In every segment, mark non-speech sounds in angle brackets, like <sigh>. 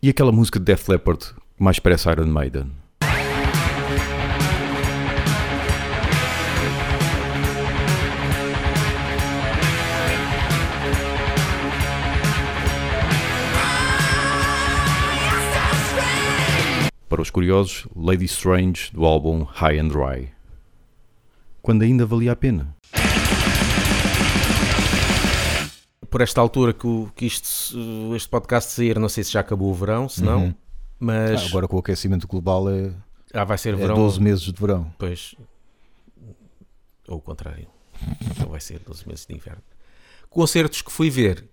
E aquela música de Def Leppard mais parece Iron Maiden? Para os curiosos, Lady Strange do álbum High and Dry. Quando ainda valia a pena. Por esta altura que, o- que isto, este podcast sair, não sei se já acabou o verão, se não, Uhum. mas Ah, agora com o aquecimento global é, ah, vai ser é verão. 12 meses de verão. Pois. Ou o contrário. Então vai ser 12 meses de inverno. Concertos que fui ver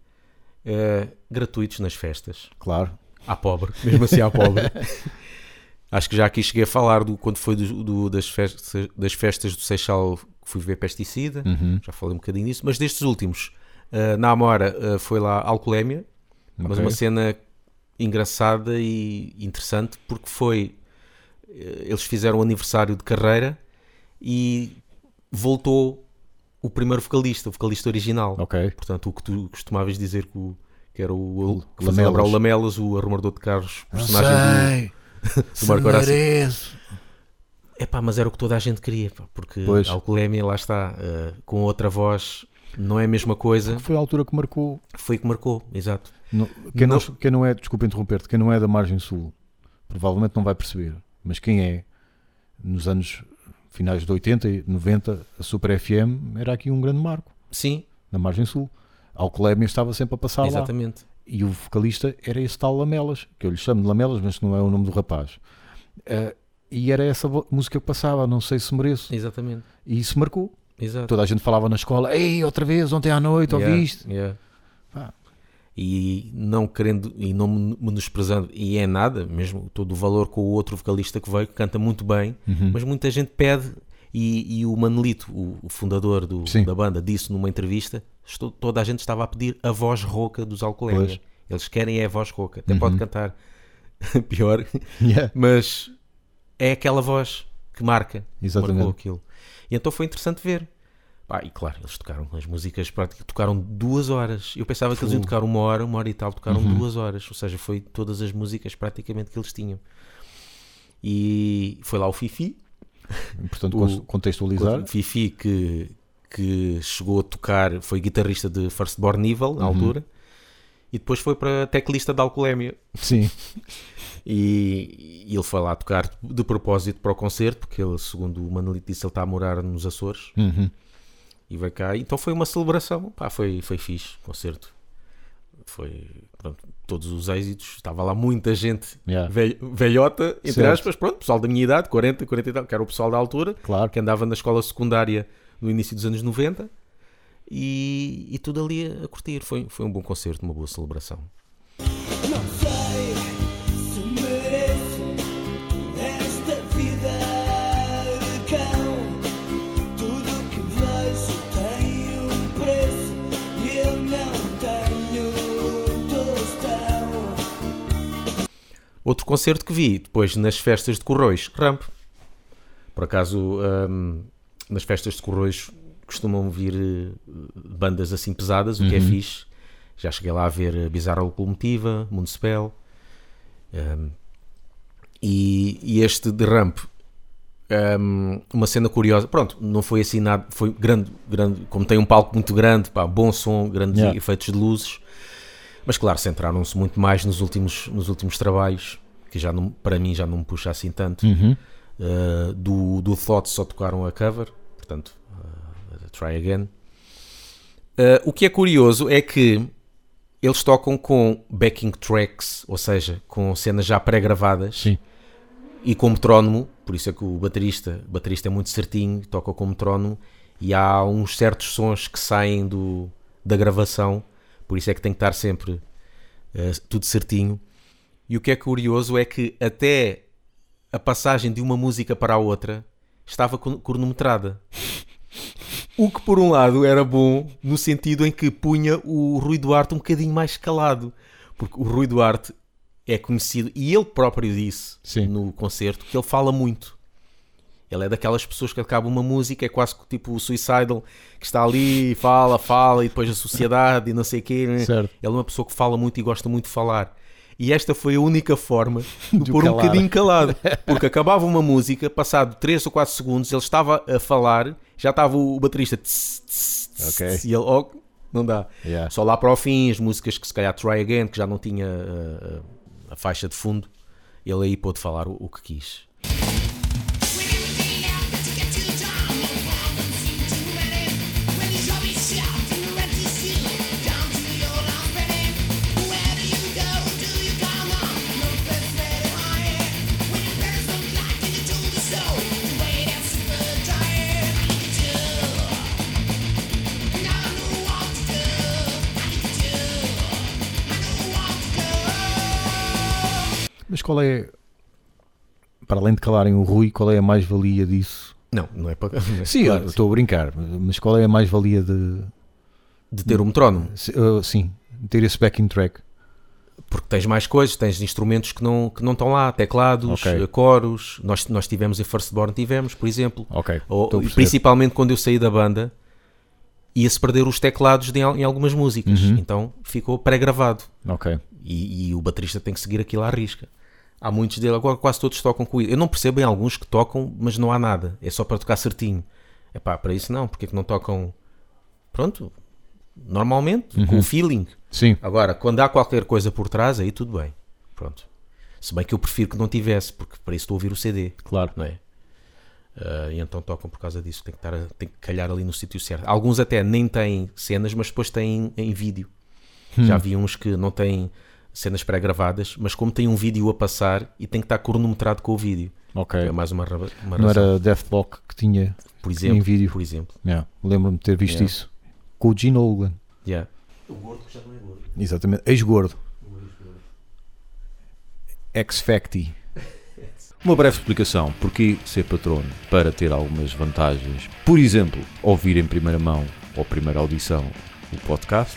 eh, gratuitos nas festas. Claro. À pobre, mesmo assim à pobre. <laughs> Acho que já aqui cheguei a falar do quando foi do, do- das, festas, das festas do Seixal que fui ver pesticida. Uhum. Já falei um bocadinho disso. Mas destes últimos, eh, na Amora eh, foi lá Alcoolémia. Mas Ok. uma cena engraçada e interessante porque foi. eh, Eles fizeram o aniversário de carreira e voltou o primeiro vocalista, o vocalista original. Ok. Portanto, o que tu costumavas dizer que, o, que era o, O que fazia lembrar o Lamelas. O arrumador de carros, personagem do, <laughs> do Marco Horácio. Epá, mas era o que toda a gente queria, pá, porque Pois. a alcoolemia, lá está, com outra voz, não é a mesma coisa. Foi a altura que marcou. Foi que marcou, exato. No- quem, não, Não- quem não é, desculpa interromper-te, quem não é da margem sul, provavelmente não vai perceber. Mas quem é, nos anos finais de 80 e 90, a Super FM era aqui um grande marco, Sim, na margem sul. Alcolémia estava sempre a passar lá. exatamente. E o vocalista era esse tal Lamelas, que eu lhe chamo de Lamelas, mas não é o nome do rapaz. Ah, e era essa música que passava, não sei se mereço. Exatamente. E isso marcou. Exato. Toda a gente falava na escola, ei, outra vez, ontem à noite, Yeah, ouviste? yeah. Pá. E não querendo e não men- menosprezando, e é nada, mesmo todo o valor com o outro vocalista que veio, que canta muito bem, Uhum. mas muita gente pede. E, e o Manelito, o, o fundador do- da banda, disse numa entrevista: estou- toda a gente estava a pedir a voz rouca dos Alcoolemia. Pois. Eles querem é a voz rouca, até Uhum. pode cantar <laughs> pior, Yeah. mas é aquela voz que marca, Exatamente. marcou aquilo. E então foi interessante ver. Pá, e claro, eles tocaram as músicas, praticamente tocaram duas horas. Eu pensava que eles iam tocar uma hora, uma hora e tal, tocaram Uhum. duas horas. Ou seja, foi todas as músicas praticamente que eles tinham. E foi lá o Fifi, Portanto, O- contextualizar. o Fifi que, que chegou a tocar, foi guitarrista de First Born Evil na Uhum. altura, e depois foi para teclista de Alcoolemia. Sim. <laughs> E, e ele foi lá tocar de propósito para o concerto, porque ele, segundo o Manolito disse, ele está a morar nos Açores Uhum. e veio cá. Então foi uma celebração, pá, foi, foi fixe o concerto. Foi, pronto, todos os êxitos. Estava lá muita gente Yeah. velh- velhota, entre Certo. aspas, pronto, pessoal da minha idade, 40, 40 e tal, que era o pessoal da altura, Claro. que andava na escola secundária no início dos anos 90 e, e tudo ali a, curtir. Foi, foi um bom concerto, uma boa celebração. Outro concerto que vi depois nas festas de Corroios, Ramp. Por acaso, hum, nas festas de Corroios costumam vir eh, bandas assim pesadas, o que é Uhum. fixe. Já cheguei lá a ver Bizarra Locomotiva, Municipal. hum, e, e este de Ramp, hum, uma cena curiosa. Pronto, não foi assim nada, foi grande, grande como tem um palco muito grande, pá, bom som, grandes Yeah. efeitos de luzes. Mas claro, centraram-se muito mais nos últimos, nos últimos trabalhos, que já não, para mim já não me puxa assim tanto. Uhum. Uh, do, do Thoughts só tocaram a cover, portanto, Try Again. Uh, o que é curioso é que eles tocam com backing tracks, ou seja, com cenas já pré-gravadas e com metrónomo, por isso é que o baterista, o baterista é muito certinho, toca com metrónomo e há uns certos sons que saem do, da gravação, por isso é que tem que estar sempre eh, tudo certinho. E o que é curioso é que até a passagem de uma música para a outra estava cron- cronometrada. <laughs> O que por um lado era bom no sentido em que punha o Rui Duarte um bocadinho mais calado, porque o Rui Duarte é conhecido e ele próprio disse Sim. no concerto que ele fala muito. Ele é daquelas pessoas que acaba uma música, é quase tipo o Suicidal, que está ali, fala, fala, e depois a sociedade e não sei o quê. né? Certo. Ele é uma pessoa que fala muito e gosta muito de falar. E esta foi a única forma <laughs> de, De pôr um bocadinho calado. <laughs> Porque acabava uma música, passado 3 ou 4 segundos, ele estava a falar, já estava o baterista. tss, tss, tss, Ok. tss, E ele, oh, não dá. Yeah. Só lá para o fim, as músicas que se calhar Try Again, que já não tinha uh, a faixa de fundo, ele aí pôde falar o, o que quis. Qual é, para além de calarem o Rui, qual é a mais-valia disso? Não, não é para. Sim, Claro, estou a brincar, mas qual é a mais-valia de, de ter um metrónomo. uh, sim, ter esse backing track? Porque tens mais coisas, tens instrumentos que não, que não estão lá, teclados, Ok. eh, coros. Nós, nós tivemos em Firstborn, tivemos, por exemplo. Ok, Ou- principalmente quando eu saí da banda, ia-se perder os teclados de em algumas músicas. Uhum. Então ficou pré-gravado. Ok, E, e o baterista tem que seguir aquilo à risca. Há muitos dele, agora quase todos tocam com isso. Eu não percebo em alguns que tocam, mas não há nada. É só para tocar certinho. É pá, para isso não. Porque é que não tocam, pronto, normalmente, Uhum. com o feeling. sim, Agora, quando há qualquer coisa por trás, aí tudo bem. Pronto. Se bem que eu prefiro que não tivesse, porque para isso estou a ouvir o CD, claro. não é? Ah, e então tocam por causa disso. Tem que, estar tem que calhar ali no sítio certo. Alguns até nem têm cenas, mas depois têm em vídeo. Hum. Já vi uns que não têm cenas pré-gravadas, mas como tem um vídeo a passar e tem que estar cronometrado com o vídeo. Ok, É mais uma, uma não razão. era Deathblock que tinha, por exemplo, em vídeo? Por exemplo. Yeah, lembro-me de ter visto Yeah. isso com o Gene Oldman, Yeah. O gordo que já não é gordo. exatamente, ex-gordo, ex-facti. Uma breve explicação porquê ser patrono para ter algumas vantagens. Por exemplo, ouvir em primeira mão ou primeira audição o podcast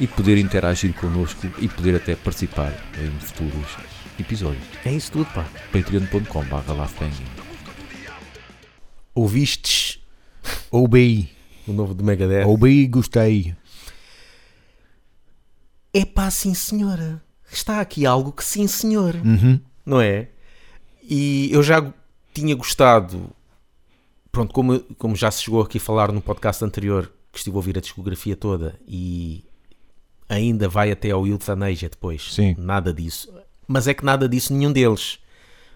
e poder interagir connosco e poder até participar em futuros episódios. É isso tudo, pá. patreon.com.br Ouvistes OBI, o novo do Megadeth? OBI gostei. É pá, sim senhora. Está aqui algo que sim senhor, Uhum. não é? E eu já tinha gostado, pronto, como, como já se chegou aqui a falar no podcast anterior, que estive a ouvir a discografia toda e ainda vai até ao Euthanasia depois. Sim. Nada disso. Mas é que nada disso nenhum deles.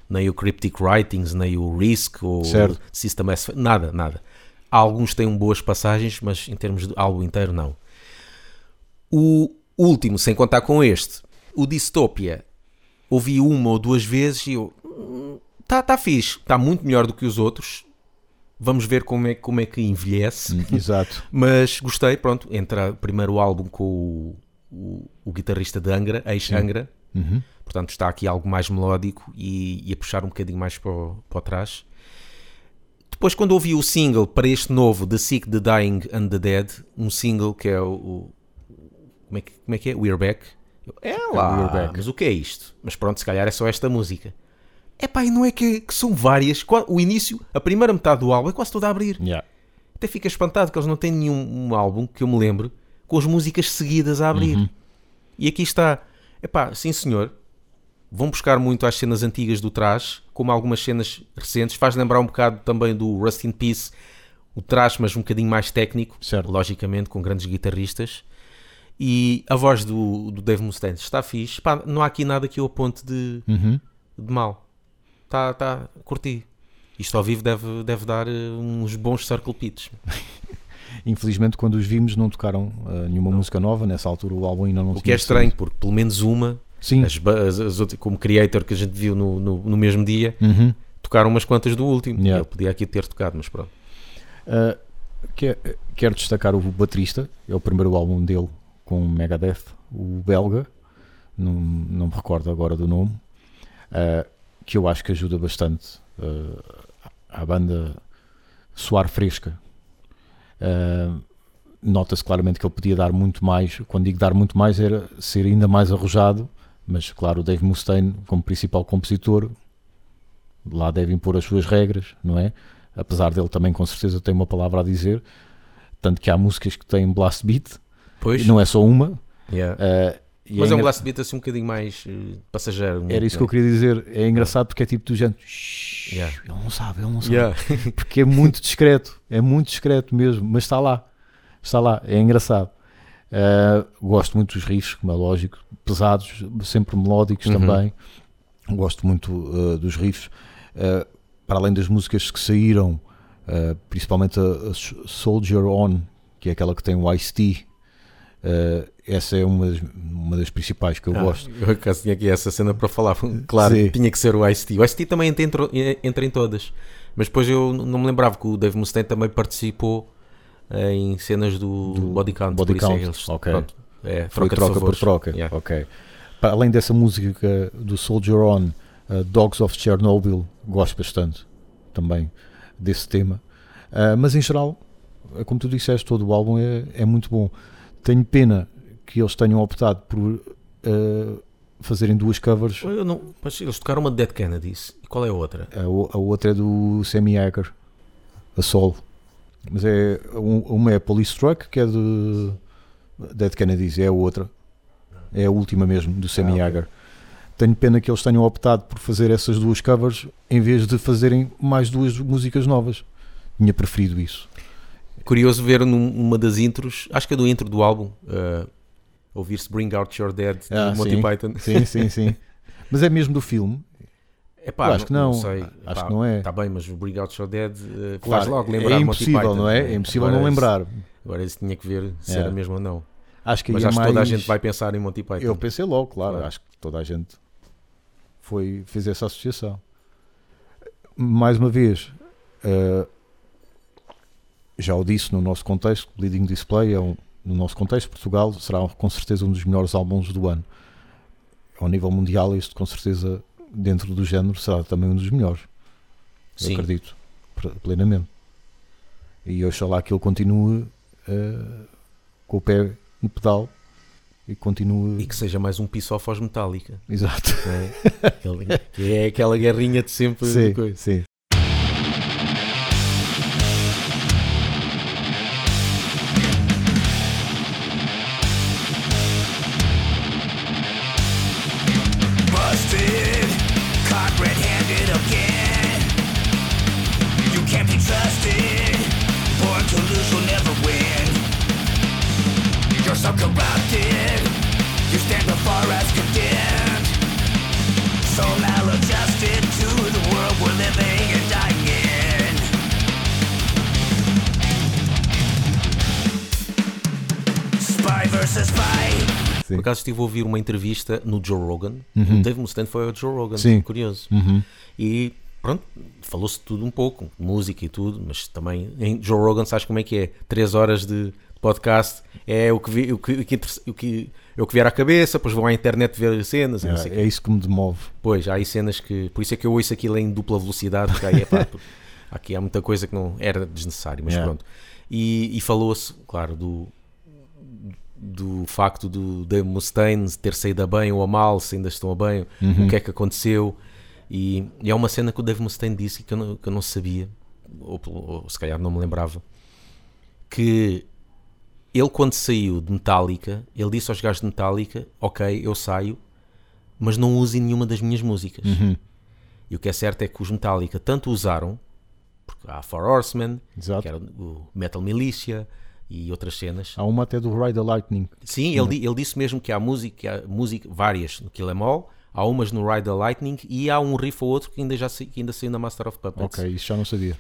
Nem o Cryptic Writings, nem o Risk, ou Certo. System S, nada, nada. Alguns têm boas passagens, mas em termos de álbum inteiro, não. O último, sem contar com este, o Dystopia, ouvi uma ou duas vezes e eu. Está tá fixe, está muito melhor do que os outros. Vamos ver como é, como é que envelhece. Hum, Exato. <laughs> Mas gostei, pronto. Entra primeiro o álbum com o, o, o guitarrista de Angra, ex-Angra. Uhum. Portanto, está aqui algo mais melódico e, e a puxar um bocadinho mais para, o- para trás. Depois, quando ouvi o single para este novo, The Sick, The Dying and The Dead, um single que é o. como, é que, como é que é? We're Back. Eu, É lá, We're Back. mas o que é isto? Mas pronto, se calhar é só esta música. É pá, e não é que, que são várias. O início, a primeira metade do álbum é quase toda a abrir. Yeah. Até fica espantado que eles não têm nenhum um álbum que eu me lembre com as músicas seguidas a abrir. E aqui está, epá, sim senhor, vão buscar muito às cenas antigas do trás, como algumas cenas recentes, faz lembrar um bocado também do Rust in Peace, o trás, mas um bocadinho mais técnico, Certo. logicamente, com grandes guitarristas. E a voz do, do Dave Mustaine está fixe. Pá, não há aqui nada que eu aponte de, Uhum. de mal. Tá, tá, curti. Isto ao vivo deve, deve dar eh, uns bons circle pits. <laughs> Infelizmente, quando os vimos, não tocaram uh, nenhuma música nova. Nessa altura, o álbum ainda não O que é estranho, saído. porque pelo menos uma, Sim. as, as, as outras, como creator que a gente viu no, no, no mesmo dia, Uhum. tocaram umas quantas do último. Yeah. Ele podia aqui ter tocado, mas pronto. Uh, que- quero destacar o baterista, é o primeiro álbum dele com Megadeth, o belga, não, não me recordo agora do nome, uh, que eu acho que ajuda bastante uh, à banda soar fresca. Uh, Nota-se claramente que ele podia dar muito mais, quando digo dar muito mais, era ser ainda mais arrojado, mas claro, o Dave Mustaine, como principal compositor, lá deve impor as suas regras, não é? apesar dele também com certeza tem uma palavra a dizer, tanto que há músicas que têm blast beat, Pois, não é só uma, yeah. eh, e Mas é um engra- blast beat assim um bocadinho mais eh, passageiro. Era isso que eu queria dizer. É engraçado porque é tipo do género. Yeah. Ele não sabe, ele não sabe. Yeah. <laughs> Porque é muito discreto. É muito discreto mesmo. Mas está lá. Está lá. É engraçado. Uh, gosto muito dos riffs, como é lógico. Pesados, sempre melódicos Uhum. também. Gosto muito uh, dos riffs. Uh, para além das músicas que saíram, uh, principalmente a, a Soldier On, que é aquela que tem o Ice-T. uh, essa é uma das, uma das principais que eu Ah, gosto. Eu acaso tinha aqui essa cena para falar. Claro, Sim. tinha que ser o Ice-T. O Ice-T também entra, entra, em todas. Mas depois eu não me lembrava que o Dave Mustaine também participou eh, em cenas do, Do Body Count. Body é Count, eles- ok. pronto, é, Foi troca, troca por troca. Yeah. Ok. Para além dessa música do Soldier On, uh, Dogs of Chernobyl, gosto bastante também desse tema. Uh, mas em geral, como tu disseste, todo o álbum é, é muito bom. Tenho pena que eles tenham optado por uh, fazerem duas covers. Eu não, mas eles tocaram uma de Dead Kennedys. E qual é a outra? A, a outra é do Sammy Hagar, a solo. Mas é, um- uma é Police Truck, que é de Dead Kennedys, é a outra. É a última mesmo, do Sammy Ah. Hagar. Tenho pena que eles tenham optado por fazer essas duas covers em vez de fazerem mais duas músicas novas. Tinha preferido isso. Curioso ver numa das intros, acho que é do intro do álbum, eh, ouvir-se Bring Out Your Dead de Ah, Monty sim. Python. Sim, sim, sim. <laughs> Mas é mesmo do filme? Epá, Eu acho que não. sei. Acho Epá, que não é. Está bem, mas o Bring Out Your Dead eh, Claro, faz logo lembrar é de Monty impossível, Python. não é? né? É impossível Agora não lembrar. Agora esse tinha que ver se É. era mesmo ou não. Acho que Mas é acho que mais... toda a gente vai pensar em Monty Python. Eu pensei logo, claro. Claro. Acho que toda a gente foi, fez essa associação. Mais uma vez, eh, já o disse no nosso contexto, Bleeding Display é um, no nosso contexto, Portugal será com certeza um dos melhores álbuns do ano. Ao nível mundial, este com certeza, dentro do género, será também um dos melhores. Eu Sim. acredito, pre- plenamente. E oxalá que ele continue eh, com o pé no pedal e continue. E que seja mais um piece off aos Metallica. Exato. é? É aquela guerrinha de sempre. Sim, coisa. sim. Por acaso estive a ouvir uma entrevista no Joe Rogan. Uhum. O Dave Mustaine foi ao Joe Rogan. Sim. Curioso. Uhum. E pronto, falou-se tudo um pouco, música e tudo, mas também em Joe Rogan sabes como é que é? Três horas de podcast é o que, vi, o que, o que, o que, é o que vier à cabeça, depois vão à internet ver cenas É, é isso que me demove. Pois, há aí cenas que. Por isso é que eu ouço aquilo em dupla velocidade, porque aí é pá, <laughs> aqui há muita coisa que não era desnecessário, mas Yeah. pronto. E, e falou-se, claro, do, do facto do Dave Mustaine ter saído a bem ou a mal, se ainda estão a bem, Uhum. o que é que aconteceu. E, e é uma cena que o Dave Mustaine disse que eu não, que eu não sabia, ou, ou se calhar não me lembrava, que ele quando saiu de Metallica, ele disse aos gajos de Metallica, ok, eu saio, mas não usem nenhuma das minhas músicas. Uhum. E o que é certo é que os Metallica tanto usaram, porque há Four Horsemen, Exato. que era o Metal Militia e outras cenas. Há uma até do Ride the Lightning. Sim, ele, ele disse mesmo que há música, que há música várias no Kill Em All, há umas no Ride the Lightning e há um riff ou outro que ainda, já, que ainda saiu na Master of Puppets. Ok, isso já não sabia.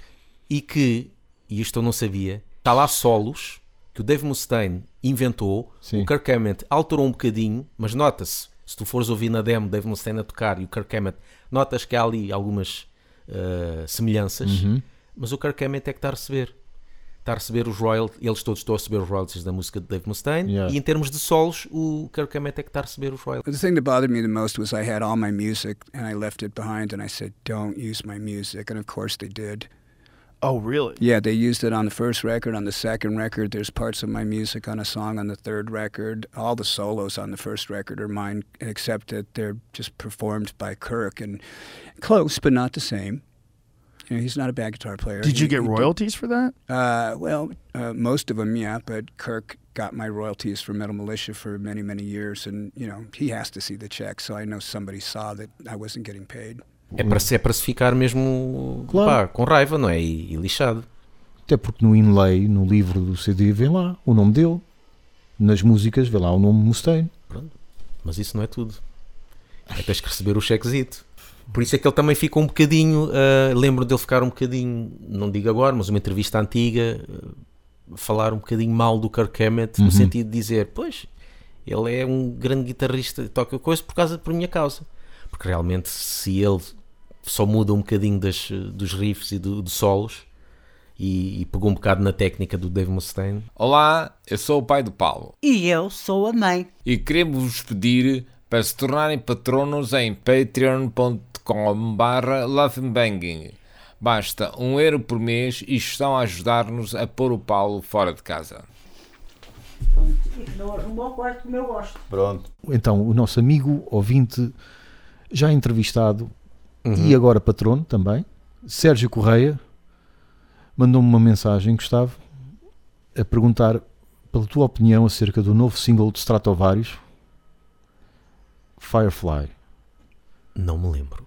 E que, e isto eu não sabia, está lá solos que o Dave Mustaine inventou, Sim. o Kirk Hammett alterou um bocadinho, mas nota-se, se tu fores ouvir na demo Dave Mustaine a tocar e o Kirk Hammett, notas que há ali algumas eh, semelhanças, Uhum. mas o Kirk Hammett é que está a receber. Está a receber os royalties, eles todos estão a receber os royalties da música de Dave Mustaine, Yeah. e em termos de solos, o Kirk Hammett é que está a receber os royalties. The thing that bothered me the most was I had all my music and I left it behind and I said, don't use my music. And of course they did. Oh, really? Yeah, they used it on the first record, on the second record. There's parts of my music on a song on the third record. All the solos on the first record are mine, except that they're just performed by Kirk and close, but not the same. You know, he's not a bad guitar player. Did you get he did- royalties for that? Uh, well, uh, most of them, yeah. But Kirk got my royalties for Metal Militia for many, many years, and you know he has to see the check. So I know somebody saw that I wasn't getting paid. É para, se- é para se ficar mesmo Claro. pá, com raiva, não é? E, e lixado. Até porque no inlay, no livro do CD, vem lá o nome dele. Nas músicas, vê lá o nome Mustaine. Mas isso não é tudo. É tens que receber o chequezito. Por isso é que ele também fica um bocadinho. ah, lembro dele ficar um bocadinho, não digo agora, mas uma entrevista antiga, ah, falar um bocadinho mal do Kirk Hammett, Uhum. no sentido de dizer: Pois, ele é um grande guitarrista, toca coisa por causa por minha causa. Porque realmente, se ele só muda um bocadinho das, dos riffs e do, dos solos e, e pegou um bocado na técnica do Dave Mustaine, Olá, eu sou o pai do Paulo E eu sou a mãe. e queremos vos pedir para se tornarem patronos em patreon.com barra. Basta um euro por mês e estão a ajudar-nos a pôr o Paulo fora de casa. Não arrumou o quarto como eu gosto. Pronto. Então, o nosso amigo ouvinte, já entrevistado Uhum. e agora patrono também, Sérgio Correia, mandou-me uma mensagem, Gustavo, a perguntar pela tua opinião acerca do novo single de Stratovarius, Firefly. não me lembro.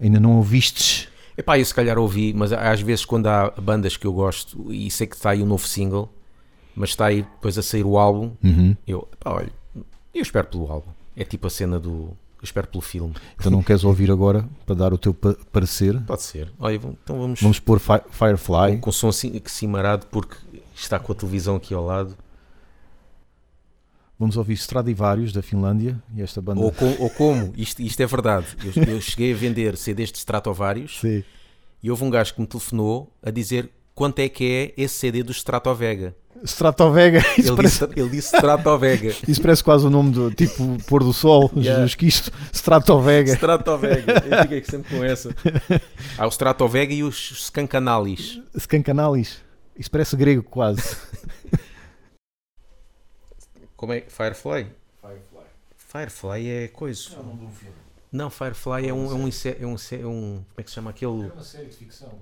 Ainda não ouvistes? Epá, eu se calhar ouvi, mas às vezes quando há bandas que eu gosto e sei que está aí um novo single, mas está aí depois a sair o álbum, Uhum. eu, epá, olha, eu espero pelo álbum. É tipo a cena do. Espero pelo filme. Então não queres ouvir agora para dar o teu pa- parecer? Pode ser. Olha, então vamos, Vamos pôr Fi- Firefly. com som assim, cimarado porque está com a televisão aqui ao lado. Vamos ouvir Stradivarius da Finlândia e esta banda. Ou, com- ou como, isto, isto é verdade. Eu, eu cheguei a vender CDs de Stratovarius Sim. e houve um gajo que me telefonou a dizer quanto é que é esse CD do Stratovega. Stratovega. Ele parece, disse, ele disse Stratovega. isso parece quase o nome do tipo pôr do sol, <laughs> Yeah. Jesus Cristo. Stratovega. Stratovega, eu fiquei sempre com essa. <laughs> Há o Stratovega e os Scancanalis. Scancanalis. Isso parece grego quase. Como é? Firefly? Firefly. Firefly é coisa. Não, Firefly é um, é um inseto. É um, é um- como é que se chama aquele? uma série de ficção.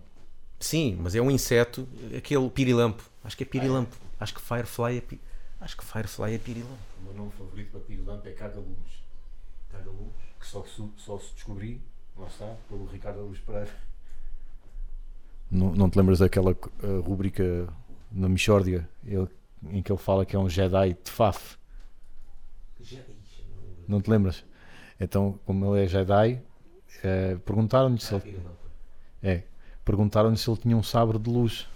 Sim, mas é um inseto, aquele pirilampo. Acho que é pirilampo. Acho que Firefly é pi- Acho que Firefly é pirilampo. O meu nome favorito para Pirilante é Cagaluz. Cagaluz, que só, se- só se descobri, lá está, pelo Ricardo Luz Pereira. Não, não te lembras daquela uh, rúbrica na Michórdia ele- em que ele fala que é um Jedi de Faf? Não te lembras? Então, como ele é Jedi, eh, perguntaram-lhe se ele É. Perguntaram-lhe se ele tinha um sabre de luz.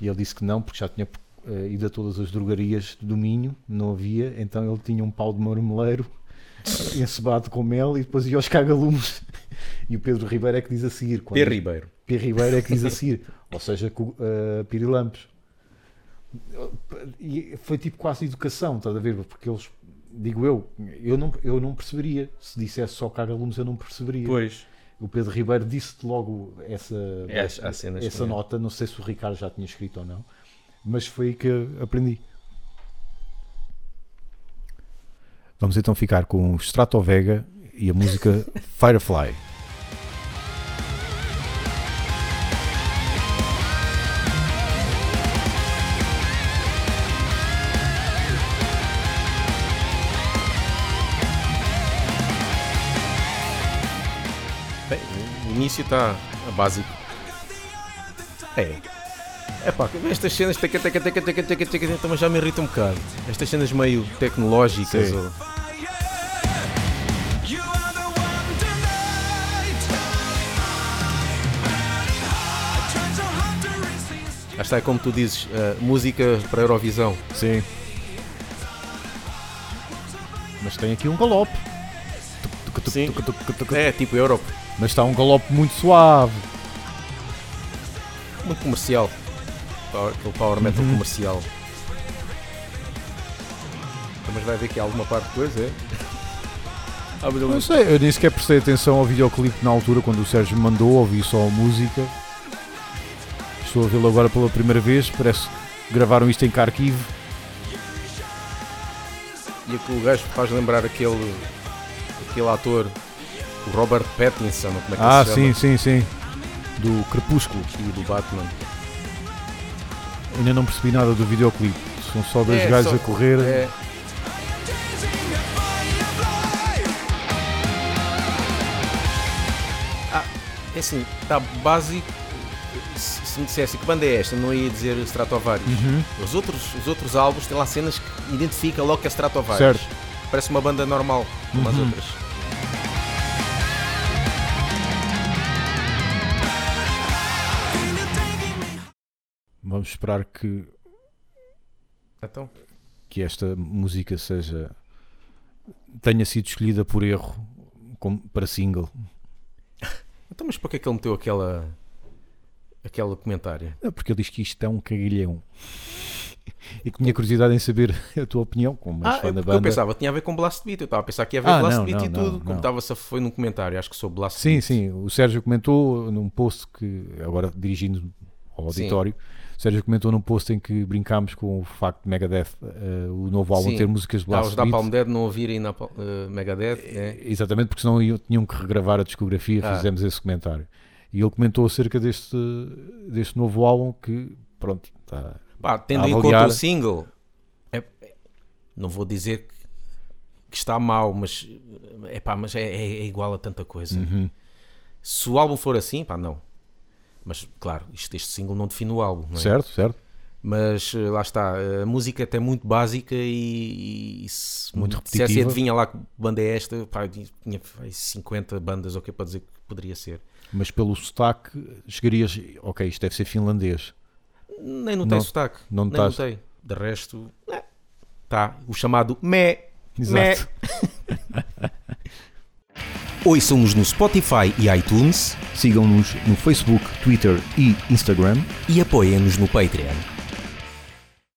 E ele disse que não, porque já tinha eh, ido a todas as drogarias do Minho, não havia, então ele tinha um pau de marmeleiro <laughs> encebado com mel e depois ia aos cagalumes. E o Pedro Ribeiro é que diz a seguir. P. Ribeiro. P. Ribeiro é que diz a seguir. Ou seja, com, eh, pirilampos. E foi tipo quase educação, estás a ver? Porque eles, digo eu, eu não, eu não perceberia. Se dissesse só cagalumes, eu não perceberia. Pois. O Pedro Ribeiro disse-te logo essa, É, essa com ele. nota, não sei se o Ricardo já tinha escrito ou não, mas foi aí que aprendi. Vamos então ficar com o Stratovega e a música <laughs> Firefly. Bem, o início está a básico. É. É pá, estas cenas teca, teca, teca, teca, teca, teca, também já me irritam um bocado. Estas cenas meio tecnológicas. Ou... Lá está, é como tu dizes, uh, música para Eurovisão. Sim. Mas tem aqui um galope. Sim. É, tipo Europe. Mas está um galope muito suave. Muito comercial. Power, aquele power metal Uhum. comercial. Mas vai ver que há alguma parte de coisa, é? Ah, Não sei, eu nem sequer prestei atenção ao videoclipe na altura quando o Sérgio me mandou, ouvi só a música. Estou a vê-lo agora pela primeira vez, parece que gravaram isto em Kharkiv. E aquele gajo faz lembrar aquele, aquele ator, o Robert Pattinson, como é que Ah, se chama? sim, sim, sim. do Crepúsculo. E do Batman. Ainda não percebi nada do videoclipe. São só dois É, gajos só- a correr. É, é assim, está básico. Se, se me dissesse que banda é esta, não ia dizer Stratovarius. Uhum. Os, outros, os outros álbuns têm lá cenas que identifica logo que é Stratovarius. Certo. Parece uma banda normal, como as Uhum. outras. Vamos esperar que, Então, que esta música seja tenha sido escolhida por erro como- para single. <laughs> então mas para que é que ele meteu aquela. aquele comentário? É porque ele diz que isto é um cagalhão. E que tinha curiosidade em saber a tua opinião, como Ah, fã é da porque eu banda. pensava tinha a ver com Blast Beat. Eu estava a pensar que ia haver Ah, Blast não, Beat não, e não, tudo. Como não. estava-se foi num comentário, acho que sou Blast Sim, Beat. sim. O Sérgio comentou num post que, agora dirigindo ao Sim. O Sérgio comentou num post em que brincámos com o facto de Megadeth, eh, o novo álbum, Sim. ter músicas Blast os da. Palm Dead não ouvirem na uh, Megadeth. É. Exatamente, porque senão iam- tinham que regravar a discografia, Ah. fizemos esse comentário. E ele comentou acerca deste, deste novo álbum que, pronto, tá, Pá, tendo a em conta o single, é- não vou dizer que, que está mau, mas, é, pá, mas é, é- é igual a tanta coisa. Uhum. Se o álbum for assim, pá, não. Mas, claro, isto, este single não define o álbum, não é? certo, certo. Mas eh, lá está, a música é até muito básica e, e se Muito repetitiva. adivinha lá que banda é esta, pá, eu tinha pá, 50 bandas, ou que para dizer que poderia ser. Mas pelo sotaque, chegarias, ok, isto deve ser finlandês. Nem notei Não- sotaque, não nem notaste. notei. De resto, é, tá, o chamado mé. Exato. <laughs> <laughs> Ouçam-nos no Spotify e iTunes Sigam-nos no Facebook, Twitter e Instagram. e apoiem-nos no Patreon.